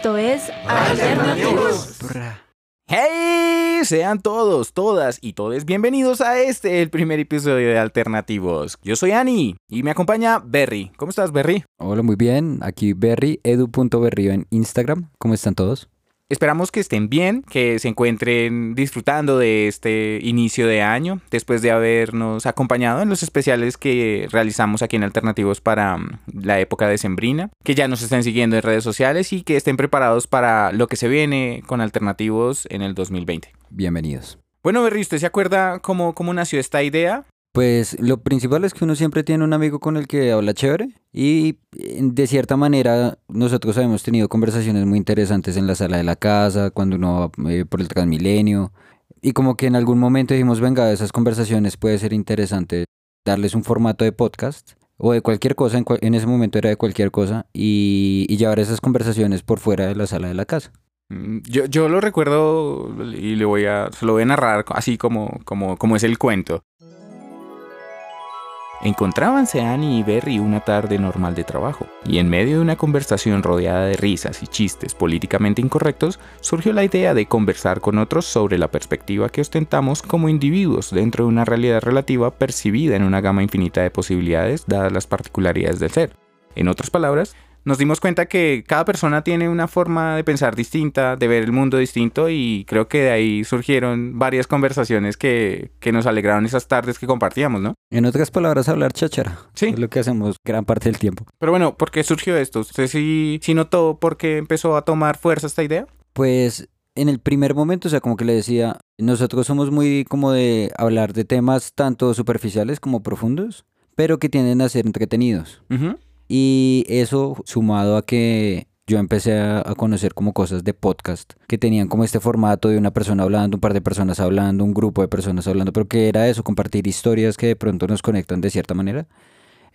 Esto es Alternativos. ¡Hey! Sean todos, todas y todos bienvenidos a este, el primer episodio de Alternativos. Yo soy Ani y me acompaña Berry. ¿Cómo estás, Berry? Hola, muy bien. Aquí Berry, edu.berrio en Instagram. ¿Cómo están todos? Esperamos que estén bien, que se encuentren disfrutando de este inicio de año, después de habernos acompañado en los especiales que realizamos aquí en Alternativos para mm, la época de Sembrina, que ya nos estén siguiendo en redes sociales y que estén preparados para lo que se viene con Alternativos en el 2020. Bienvenidos. Bueno, Berry, ¿usted se acuerda cómo, cómo nació esta idea? Pues lo principal es que uno siempre tiene un amigo con el que habla chévere y de cierta manera nosotros hemos tenido conversaciones muy interesantes en la sala de la casa, cuando uno va eh, por el Transmilenio y como que en algún momento dijimos, venga, esas conversaciones puede ser interesante darles un formato de podcast o de cualquier cosa, en, cual- en ese momento era de cualquier cosa y, y llevar esas conversaciones por fuera de la sala de la casa. Mm, Yo, yo lo recuerdo y le voy a, se lo voy a narrar así como, como, como es el cuento. Encontrábanse Annie y Berry una tarde normal de trabajo, y en medio de una conversación rodeada de risas y chistes políticamente incorrectos, surgió la idea de conversar con otros sobre la perspectiva que ostentamos como individuos dentro de una realidad relativa percibida en una gama infinita de posibilidades dadas las particularidades del ser. En otras palabras, nos dimos cuenta que cada persona tiene una forma de pensar distinta, de ver el mundo distinto y creo que de ahí surgieron varias conversaciones que, que nos alegraron esas tardes que compartíamos, ¿no? En otras palabras, hablar cháchara. Sí. Es lo que hacemos gran parte del tiempo. Pero bueno, ¿por qué surgió esto? ¿Usted sí, sí notó por qué empezó a tomar fuerza esta idea? Pues en el primer momento, o sea, como que le decía, nosotros somos muy como de hablar de temas tanto superficiales como profundos, pero que tienden a ser entretenidos. Ujú. Y eso sumado a que yo empecé a, conocer como cosas de podcast que tenían como este formato de una persona hablando, un par de personas hablando, un grupo de personas hablando, pero que era eso, compartir historias que de pronto nos conectan de cierta manera.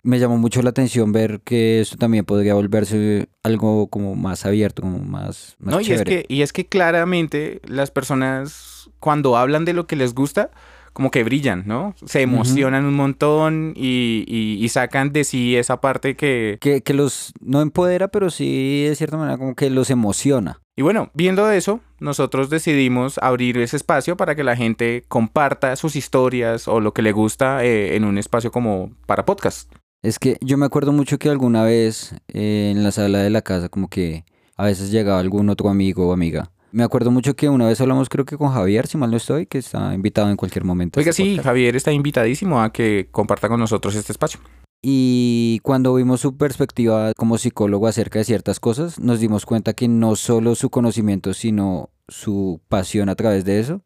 Me llamó mucho la atención ver que esto también podría volverse algo como más abierto, como más, más No, y es, que, y es que claramente las personas cuando hablan de lo que les gusta, como que brillan, ¿no? Se emocionan un montón y, y- y sacan de sí esa parte que... que, que los no empodera, pero sí de cierta manera como que los emociona. Y bueno, viendo eso, nosotros decidimos abrir ese espacio para que la gente comparta sus historias o lo que le gusta eh, en un espacio como para podcast. Es que yo me acuerdo mucho que alguna vez eh, en la sala de la casa como que a veces llegaba algún otro amigo o amiga. Me acuerdo mucho que una vez hablamos creo que con Javier, si mal no estoy, que está invitado en cualquier momento. Oiga, este sí, podcast. Javier está invitadísimo a que comparta con nosotros este espacio. Y cuando vimos su perspectiva como psicólogo acerca de ciertas cosas, nos dimos cuenta que no solo su conocimiento, sino su pasión a través de eso,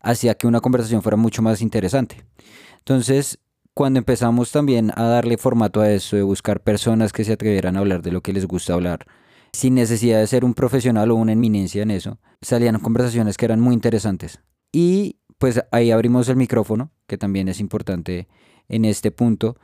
hacía que una conversación fuera mucho más interesante. Entonces, cuando empezamos también a darle formato a eso, de buscar personas que se atrevieran a hablar de lo que les gusta hablar, sin necesidad de ser un profesional o una eminencia en eso, salían conversaciones que eran muy interesantes. Y pues ahí abrimos el micrófono, que también es importante en este punto,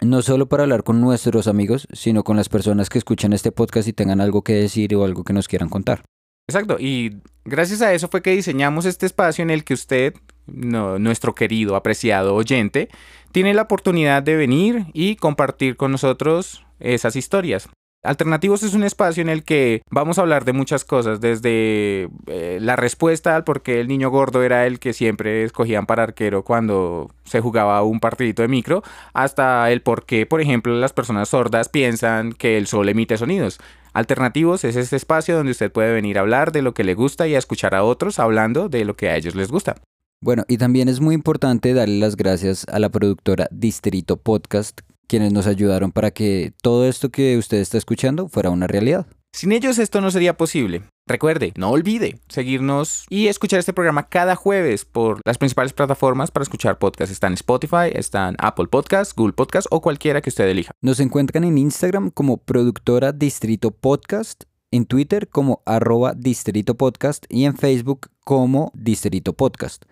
no solo para hablar con nuestros amigos, sino con las personas que escuchan este podcast y tengan algo que decir o algo que nos quieran contar. Exacto, y gracias a eso fue que diseñamos este espacio en el que usted, nuestro querido, apreciado oyente, tiene la oportunidad de venir y compartir con nosotros esas historias. Alternativos es un espacio en el que vamos a hablar de muchas cosas, desde eh, la respuesta al por qué el niño gordo era el que siempre escogían para arquero cuando se jugaba un partidito de micro, hasta el por qué, por ejemplo, las personas sordas piensan que el sol emite sonidos. Alternativos es este espacio donde usted puede venir a hablar de lo que le gusta y a escuchar a otros hablando de lo que a ellos les gusta. Bueno, y también es muy importante darle las gracias a la productora Distrito Podcast, quienes nos ayudaron para que todo esto que usted está escuchando fuera una realidad. Sin ellos esto no sería posible. Recuerde, no olvide seguirnos y escuchar este programa cada jueves por las principales plataformas para escuchar podcasts. Están Spotify, están Apple Podcasts, Google Podcasts o cualquiera que usted elija. Nos encuentran en Instagram como productora Distrito Podcast, en Twitter como arroba Distrito Podcast y en Facebook como Distrito Podcast.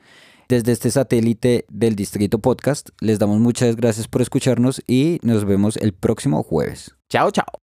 Desde este satélite del Distrito Podcast les damos muchas gracias por escucharnos y nos vemos el próximo jueves. Chao, chao.